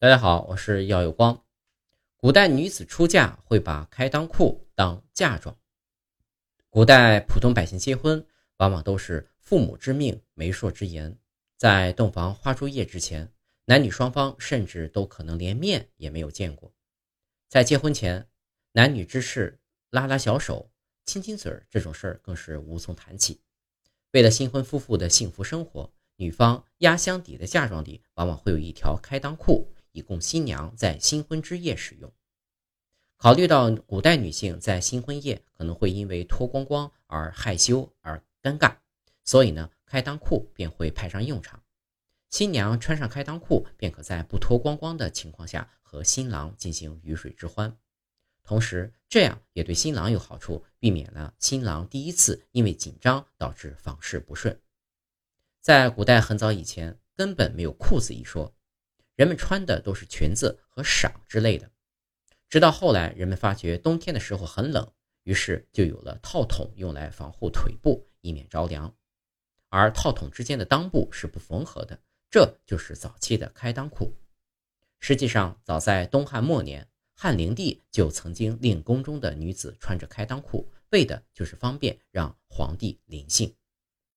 大家好，我是耀有光。古代女子出嫁会把开裆裤当嫁妆。古代普通百姓结婚，往往都是父母之命、媒妁之言，在洞房花烛夜之前，男女双方甚至都可能连面也没有见过。在结婚前，男女之事、拉拉小手、亲亲嘴儿这种事儿更是无从谈起。为了新婚夫妇的幸福生活，女方压箱底的嫁妆里往往会有一条开裆裤。以供新娘在新婚之夜使用。考虑到古代女性在新婚夜可能会因为脱光光而害羞而尴尬，所以呢，开裆裤便会派上用场。新娘穿上开裆裤，便可在不脱光光的情况下和新郎进行鱼水之欢。同时，这样也对新郎有好处，避免了新郎第一次因为紧张导致房事不顺。在古代很早以前，根本没有裤子一说。人们穿的都是裙子和裳之类的，直到后来人们发觉冬天的时候很冷，于是就有了套筒用来防护腿部，以免着凉。而套筒之间的裆部是不缝合的，这就是早期的开裆裤。实际上，早在东汉末年，汉灵帝就曾经令宫中的女子穿着开裆裤，为的就是方便让皇帝临幸。